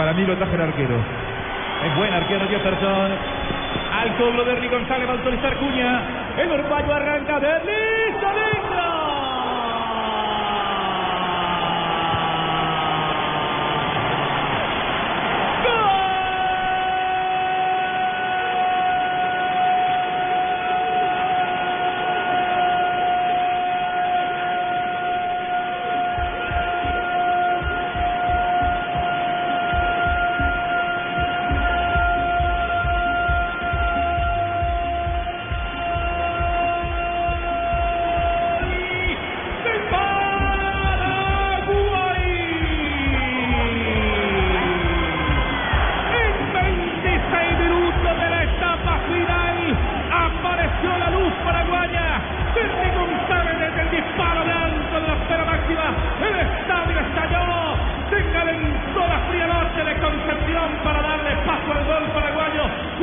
Para mí lo traje el arquero. Es buen arquero Jefferson. Al cobro de González va a autorizar Cuña. El uruguayo arranca de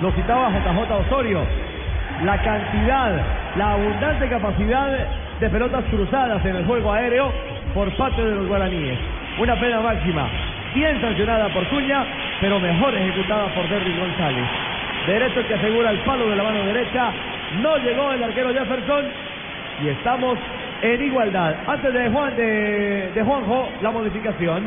Lo citaba JJ Osorio. La cantidad, la abundante capacidad de pelotas cruzadas en el juego aéreo por parte de los guaraníes. Una pena máxima, bien sancionada por Cuña, pero mejor ejecutada por Derrick González. Derecho que asegura el palo de la mano derecha. No llegó el arquero Jefferson. Y estamos en igualdad. Antes de Juan de, de Juanjo, la modificación.